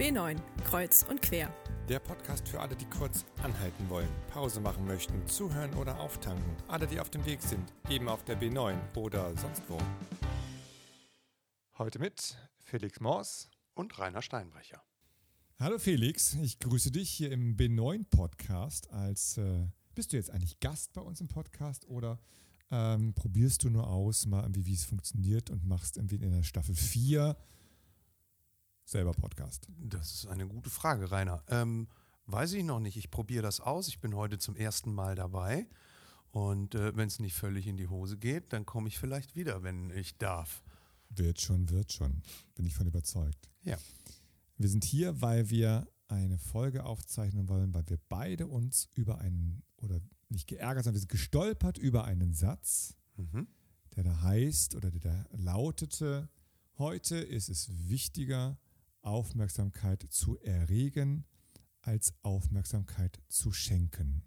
B9, Kreuz und Quer. Der Podcast für alle, die kurz anhalten wollen, Pause machen möchten, zuhören oder auftanken. Alle, die auf dem Weg sind, eben auf der B9 oder sonst wo. Heute mit Felix Moors und Rainer Steinbrecher. Hallo Felix, ich grüße dich hier im B9 Podcast. Als äh, bist du jetzt eigentlich Gast bei uns im Podcast oder ähm, probierst du nur aus, mal irgendwie, wie es funktioniert und machst irgendwie in der Staffel 4 selber Podcast? Das ist eine gute Frage, Rainer. Ähm, weiß ich noch nicht. Ich probiere das aus. Ich bin heute zum ersten Mal dabei. Und äh, wenn es nicht völlig in die Hose geht, dann komme ich vielleicht wieder, wenn ich darf. Wird schon, wird schon. Bin ich von überzeugt. Ja. Wir sind hier, weil wir eine Folge aufzeichnen wollen, weil wir beide uns über einen, oder nicht geärgert, sondern wir sind gestolpert über einen Satz, mhm. der da heißt oder der da lautete, heute ist es wichtiger, Aufmerksamkeit zu erregen, als Aufmerksamkeit zu schenken.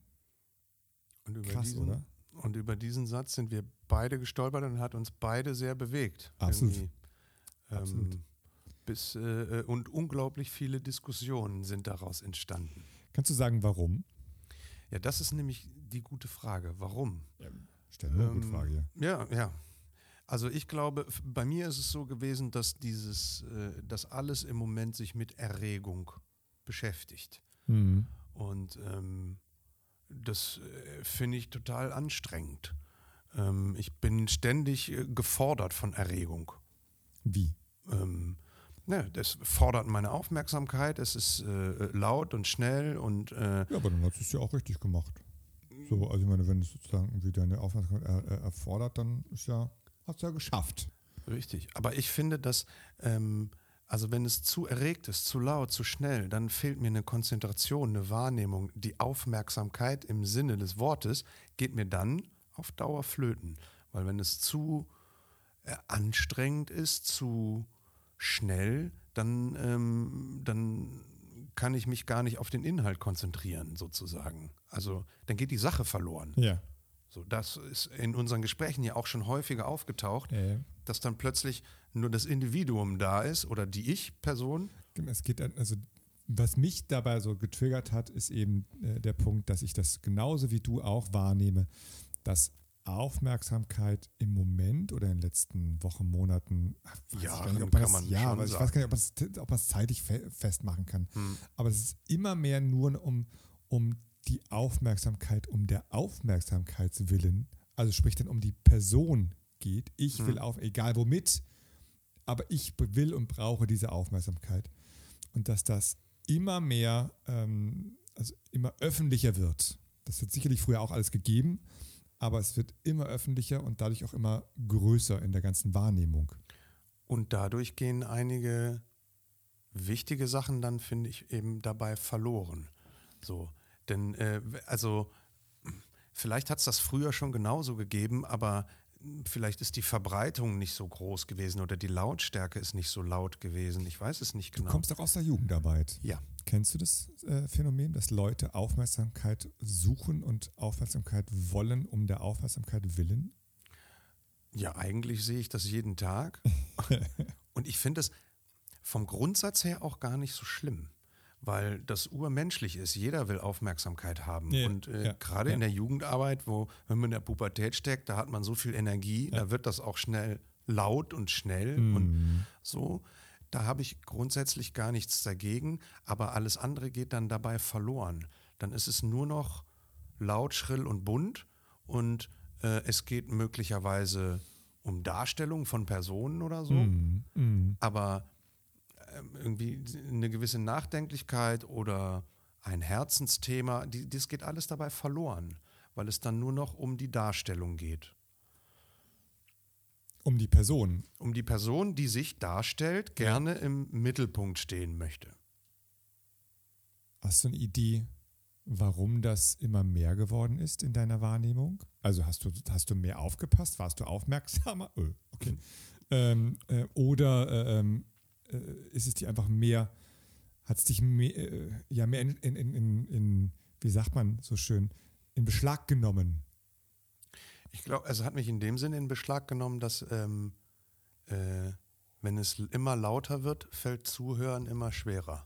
Und über Krass, diesen, oder? Und über diesen Satz sind wir beide gestolpert und hat uns beide sehr bewegt. Absolut. Ähm, Absolut. Bis, äh, äh, und unglaublich viele Diskussionen sind daraus entstanden. Kannst du sagen, warum? Ja, das ist nämlich die gute Frage. Warum? Ja, stell mir ähm, eine gute Frage. Ja, ja. Also ich glaube, bei mir ist es so gewesen, dass dieses, äh, dass alles im Moment sich mit Erregung beschäftigt. Mhm. Und ähm, das äh, finde ich total anstrengend. Ähm, ich bin ständig äh, gefordert von Erregung. Wie? Ähm, ne, das fordert meine Aufmerksamkeit, es ist äh, laut und schnell und äh, Ja, aber dann hast du es ja auch richtig gemacht. So, also ich meine, wenn es sozusagen irgendwie deine Aufmerksamkeit er, erfordert, dann ist ja, hast du ja geschafft. Richtig. Aber ich finde, dass ähm, also wenn es zu erregt ist, zu laut, zu schnell, dann fehlt mir eine Konzentration, eine Wahrnehmung. Die Aufmerksamkeit im Sinne des Wortes geht mir dann auf Dauer flöten. Weil wenn es zu äh, anstrengend ist, zu schnell, dann, ähm, dann kann ich mich gar nicht auf den Inhalt konzentrieren, sozusagen. Also dann geht die Sache verloren. Ja. So, das ist in unseren Gesprächen ja auch schon häufiger aufgetaucht, ja. dass dann plötzlich nur das Individuum da ist oder die Ich-Person. Es geht also was mich dabei so getriggert hat, ist eben äh, der Punkt, dass ich das genauso wie du auch wahrnehme, dass Aufmerksamkeit im Moment oder in den letzten Wochen, Monaten, ja, nicht, kann man ja, aber ich weiß gar nicht, ob man es zeitlich fe festmachen kann. Hm. Aber es ist immer mehr nur um, um die Aufmerksamkeit um der Aufmerksamkeitswillen, also sprich dann um die Person geht. Ich will hm. auf, egal womit, aber ich will und brauche diese Aufmerksamkeit. Und dass das immer mehr, ähm, also immer öffentlicher wird. Das wird sicherlich früher auch alles gegeben, aber es wird immer öffentlicher und dadurch auch immer größer in der ganzen Wahrnehmung. Und dadurch gehen einige wichtige Sachen dann, finde ich, eben dabei verloren. So, denn, äh, also, vielleicht hat es das früher schon genauso gegeben, aber vielleicht ist die Verbreitung nicht so groß gewesen oder die Lautstärke ist nicht so laut gewesen. Ich weiß es nicht genau. Du kommst doch aus der Jugendarbeit. Ja. Kennst du das äh, Phänomen, dass Leute Aufmerksamkeit suchen und Aufmerksamkeit wollen um der Aufmerksamkeit willen? Ja, eigentlich sehe ich das jeden Tag. und ich finde es vom Grundsatz her auch gar nicht so schlimm weil das urmenschlich ist. Jeder will Aufmerksamkeit haben. Ja, und äh, ja, gerade ja. in der Jugendarbeit, wo, wenn man in der Pubertät steckt, da hat man so viel Energie, da wird das auch schnell laut und schnell mhm. und so. Da habe ich grundsätzlich gar nichts dagegen, aber alles andere geht dann dabei verloren. Dann ist es nur noch laut, schrill und bunt und äh, es geht möglicherweise um Darstellung von Personen oder so. Mhm. Mhm. Aber irgendwie eine gewisse Nachdenklichkeit oder ein Herzensthema, die, das geht alles dabei verloren, weil es dann nur noch um die Darstellung geht. Um die Person. Um die Person, die sich darstellt, gerne ja. im Mittelpunkt stehen möchte. Hast du eine Idee, warum das immer mehr geworden ist in deiner Wahrnehmung? Also hast du, hast du mehr aufgepasst? Warst du aufmerksamer? Oh, okay. Mhm. Ähm, äh, oder äh, ähm, äh, ist es dir einfach mehr, hat es dich mehr, äh, ja, mehr in, in, in, in, wie sagt man so schön, in Beschlag genommen? Ich glaube, es hat mich in dem Sinne in Beschlag genommen, dass ähm, äh, wenn es immer lauter wird, fällt Zuhören immer schwerer.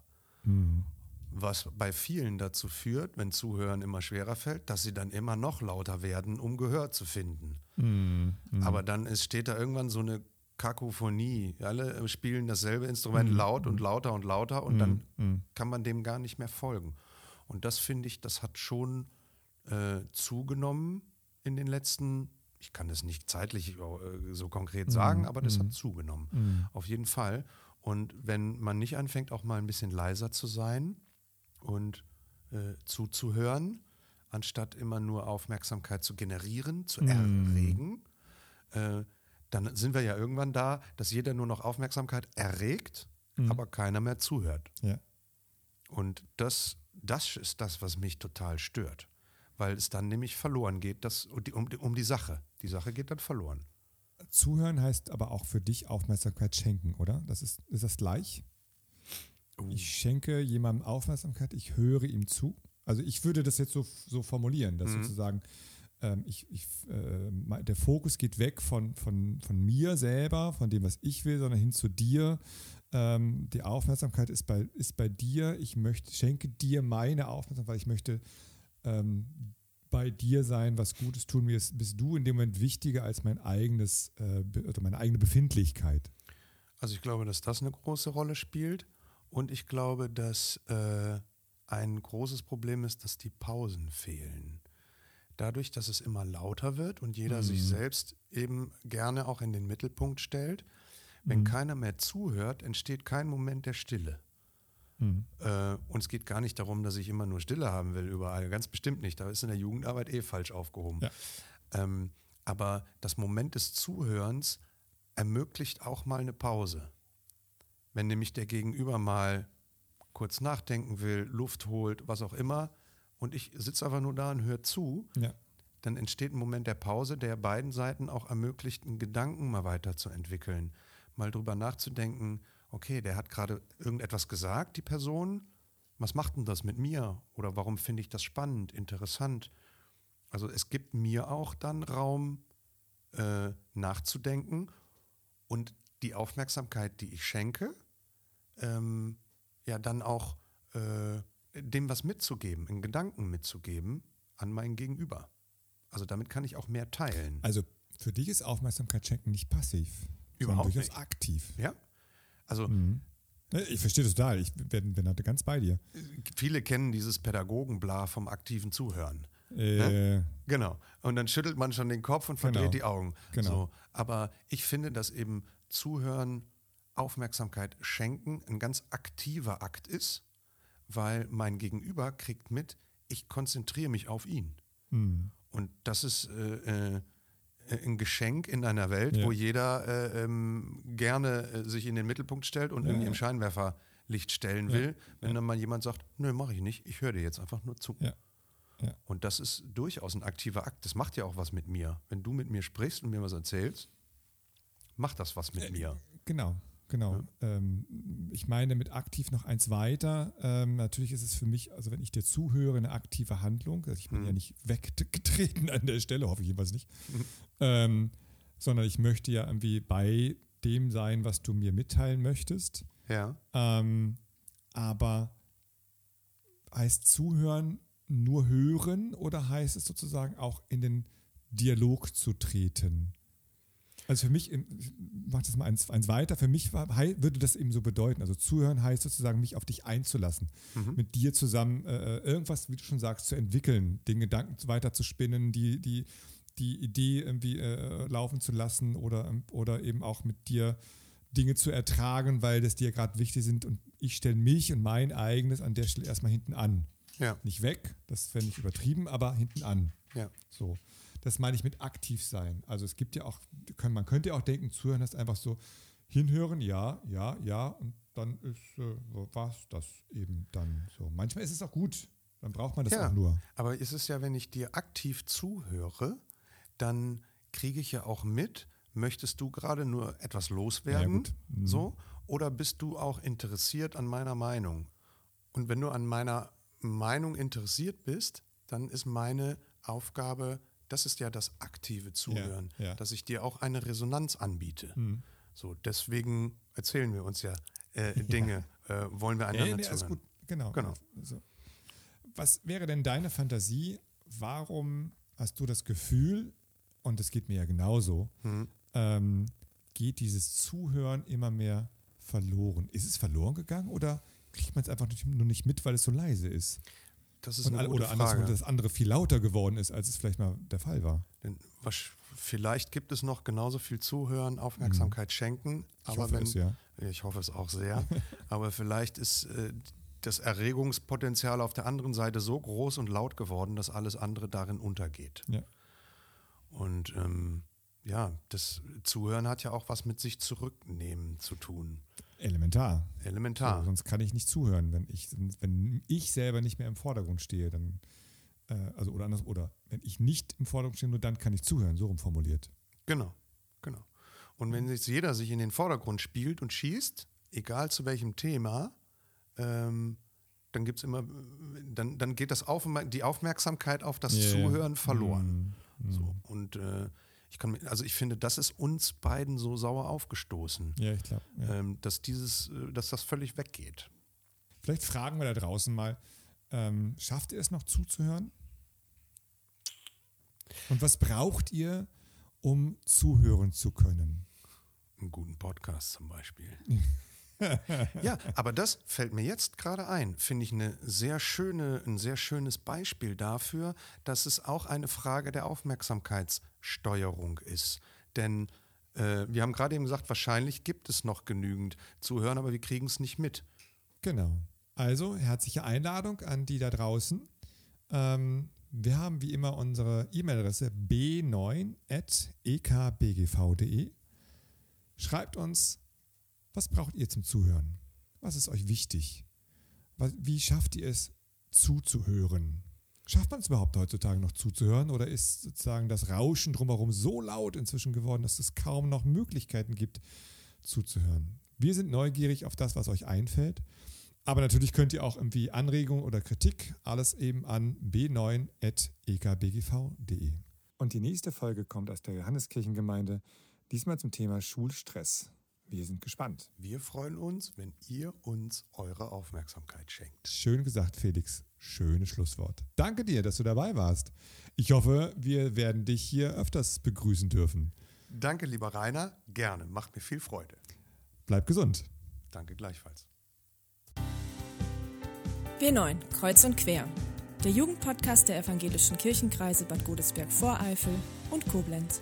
Was bei vielen dazu führt, wenn Zuhören immer schwerer fällt, dass sie dann immer noch lauter werden, um Gehör zu finden. Aber dann ist, steht da irgendwann so eine Kakophonie. Alle spielen dasselbe Instrument laut und lauter und lauter und dann kann man dem gar nicht mehr folgen. Und das finde ich, das hat schon äh, zugenommen in den letzten, ich kann das nicht zeitlich äh, so konkret sagen, aber das hat zugenommen. Auf jeden Fall. Und wenn man nicht anfängt, auch mal ein bisschen leiser zu sein und äh, zuzuhören, anstatt immer nur Aufmerksamkeit zu generieren, zu erregen, äh, dann sind wir ja irgendwann da, dass jeder nur noch Aufmerksamkeit erregt, aber keiner mehr zuhört. Ja. Und das, das ist das, was mich total stört. Weil es dann nämlich verloren geht, das, um, die, um, die- Sache. Die Sache geht dann verloren. Zuhören heißt aber auch für dich Aufmerksamkeit schenken, oder? Das ist, ist das gleich? Ich schenke jemandem Aufmerksamkeit, ich höre ihm zu. Also ich würde das jetzt so, so formulieren, dass sozusagen ähm, ich, ich, äh, der Fokus geht weg von, von, von mir selber, von dem, was ich will, sondern hin zu dir. Ähm, die Aufmerksamkeit ist bei, ist bei dir. Ich möchte, schenke dir meine Aufmerksamkeit, weil ich möchte ähm, bei dir sein, was Gutes tun. Mir ist, bist du in dem Moment wichtiger als mein eigenes, äh, oder meine eigene Befindlichkeit. Also ich glaube, dass das eine große Rolle spielt. Und ich glaube, dass äh, ein großes Problem ist, dass die Pausen fehlen. Dadurch, dass es immer lauter wird und jeder sich selbst eben gerne auch in den Mittelpunkt stellt, wenn keiner mehr zuhört, entsteht kein Moment der Stille. Äh, und es geht gar nicht darum, dass ich immer nur Stille haben will überall. Ganz bestimmt nicht. Da ist in der Jugendarbeit eh falsch aufgehoben. Ja. Ähm, aber das Moment des Zuhörens ermöglicht auch mal eine Pause. Wenn nämlich der Gegenüber mal kurz nachdenken will, Luft holt, was auch immer, und ich sitze einfach nur da und höre zu, Ja. dann entsteht ein Moment der Pause, der beiden Seiten auch ermöglicht, einen Gedanken mal weiterzuentwickeln. Mal drüber nachzudenken, okay, der hat gerade irgendetwas gesagt, die Person. Was macht denn das mit mir? Oder warum finde ich das spannend, interessant? Also es gibt mir auch dann Raum äh, nachzudenken und die Aufmerksamkeit, die ich schenke, ähm, ja dann auch äh, dem was mitzugeben, einen Gedanken mitzugeben an mein Gegenüber. Also damit kann ich auch mehr teilen. Also für dich ist Aufmerksamkeit schenken nicht passiv, Überhaupt sondern durchaus nicht. aktiv. Ja? Also Ne, Ich verstehe das total. Ich bin, bin da ganz bei dir. viele kennen dieses Pädagogenbla vom aktiven Zuhören. Äh, Genau. Und dann schüttelt man schon den Kopf und verdreht Genau. die Augen. Genau. So. Aber ich finde, dass eben Zuhören, Aufmerksamkeit schenken ein ganz aktiver Akt ist, weil mein Gegenüber kriegt mit, ich konzentriere mich auf ihn. hm. Und das ist äh, äh, ein Geschenk in einer Welt, Ja. wo jeder äh, ähm, gerne äh, sich in den Mittelpunkt stellt und Ja, irgendwie im Scheinwerferlicht stellen will. Wenn dann mal jemand sagt, nö, mache ich nicht, ich höre dir jetzt einfach nur zu. Und das ist durchaus ein aktiver Akt. Das macht ja auch was mit mir. Wenn du mit mir sprichst und mir was erzählst, macht das was mit Äh, mir. Genau, genau. Ähm, ich meine mit aktiv noch eins weiter. Ähm, natürlich ist es für mich, also wenn ich dir zuhöre, eine aktive Handlung. Also ich bin ja nicht weggetreten an der Stelle, hoffe ich jedenfalls nicht. Ähm, sondern ich möchte ja irgendwie bei dem sein, was du mir mitteilen möchtest. Ja. Ähm, aber heißt zuhören nur hören oder heißt es sozusagen auch in den Dialog zu treten? Also für mich, im- ich mach das mal eins, eins weiter, für mich war, würde das eben so bedeuten. Also zuhören heißt sozusagen, mich auf dich einzulassen, mit dir zusammen äh, irgendwas, wie du schon sagst, zu entwickeln, den Gedanken weiter zu spinnen, die, die, die Idee irgendwie äh, laufen zu lassen oder, oder eben auch mit dir Dinge zu ertragen, weil das dir gerade wichtig sind und ich stelle mich und mein eigenes an der Stelle erstmal hinten an. Ja. Nicht weg, das wäre nicht übertrieben, aber hinten an. Ja. So. Das meine ich mit aktiv sein. Also es gibt ja auch, man könnte ja auch denken, zuhören ist einfach so hinhören, ja, ja, ja, und dann ist äh, was das eben dann so. Manchmal ist es auch gut, dann braucht man das Ja. auch nur. Aber ist es ja, wenn ich dir aktiv zuhöre, dann kriege ich ja auch mit, möchtest du gerade nur etwas loswerden? Ja. Mhm. So? Oder bist du auch interessiert an meiner Meinung? Und wenn du an meiner Meinung interessiert bist, dann ist meine Aufgabe, das ist ja das aktive Zuhören, ja. dass ich dir auch eine Resonanz anbiete. Mhm. So, deswegen erzählen wir uns ja äh, Dinge, äh, wollen wir einander Nee, nee, zuhören. gut. Genau. Genau. Also, was wäre denn deine Fantasie? Warum hast du das Gefühl, und das geht mir ja genauso, Mhm. ähm, geht dieses Zuhören immer mehr verloren? Ist es verloren gegangen oder kriegt man es einfach nur nicht mit, weil es so leise ist? Das ist Und, eine oder andersrum, dass das andere viel lauter geworden ist, als es vielleicht mal der Fall war. Denn wasch- vielleicht gibt es noch genauso viel Zuhören, Aufmerksamkeit schenken. Mhm. Ich aber hoffe wenn, es, ja. Ich hoffe es auch sehr. aber vielleicht ist äh, das Erregungspotenzial auf der anderen Seite so groß und laut geworden, dass alles andere darin untergeht. Ja. Und ähm, ja, das Zuhören hat ja auch was mit sich zurücknehmen zu tun. Elementar. Elementar. So, sonst kann ich nicht zuhören, wenn ich, wenn ich selber nicht mehr im Vordergrund stehe, dann, äh, also oder anders, oder wenn ich nicht im Vordergrund stehe, nur dann kann ich zuhören, so rum formuliert. Genau, genau. Und wenn jetzt jeder sich in den Vordergrund spielt und schießt, egal zu welchem Thema, ähm, dann gibt's immer, dann, dann geht das auf, die Aufmerksamkeit auf das ja. Zuhören verloren. Mhm. So. Und äh, ich kann, also ich finde, das ist uns beiden so sauer aufgestoßen, Ja, ich glaube. Ja. ähm, dass dieses, äh, dass das völlig weggeht. Vielleicht fragen wir da draußen mal, ähm, schafft ihr es noch zuzuhören? Und was braucht ihr, um zuhören zu können? Einen guten Podcast zum Beispiel. ja, aber das fällt mir jetzt gerade ein. Finde ich eine sehr schöne, ein sehr schönes Beispiel dafür, dass es auch eine Frage der Aufmerksamkeitssteuerung ist. Denn äh, wir haben gerade eben gesagt, wahrscheinlich gibt es noch genügend Zuhören, aber wir kriegen es nicht mit. Genau. Also herzliche Einladung an die da draußen. Ähm, wir haben wie immer unsere E-Mail-Adresse b9.ekbgv.de. Schreibt uns, was braucht ihr zum Zuhören? Was ist euch wichtig? Wie schafft ihr es zuzuhören? Schafft man es überhaupt heutzutage noch zuzuhören oder ist sozusagen das Rauschen drumherum so laut inzwischen geworden, dass es kaum noch Möglichkeiten gibt, zuzuhören? Wir sind neugierig auf das, was euch einfällt. Aber natürlich könnt ihr auch irgendwie Anregungen oder Kritik alles eben an b9.ekbgv.de. Und die nächste Folge kommt aus der Johanneskirchengemeinde, diesmal zum Thema Schulstress. Wir sind gespannt. Wir freuen uns, wenn ihr uns eure Aufmerksamkeit schenkt. Schön gesagt, Felix. Schönes Schlusswort. Danke dir, dass du dabei warst. Ich hoffe, wir werden dich hier öfters begrüßen dürfen. Danke, lieber Rainer. Gerne. Macht mir viel Freude. Bleib gesund. Danke gleichfalls. W9, Kreuz und Quer. Der Jugendpodcast der evangelischen Kirchenkreise Bad Godesberg-Voreifel und Koblenz.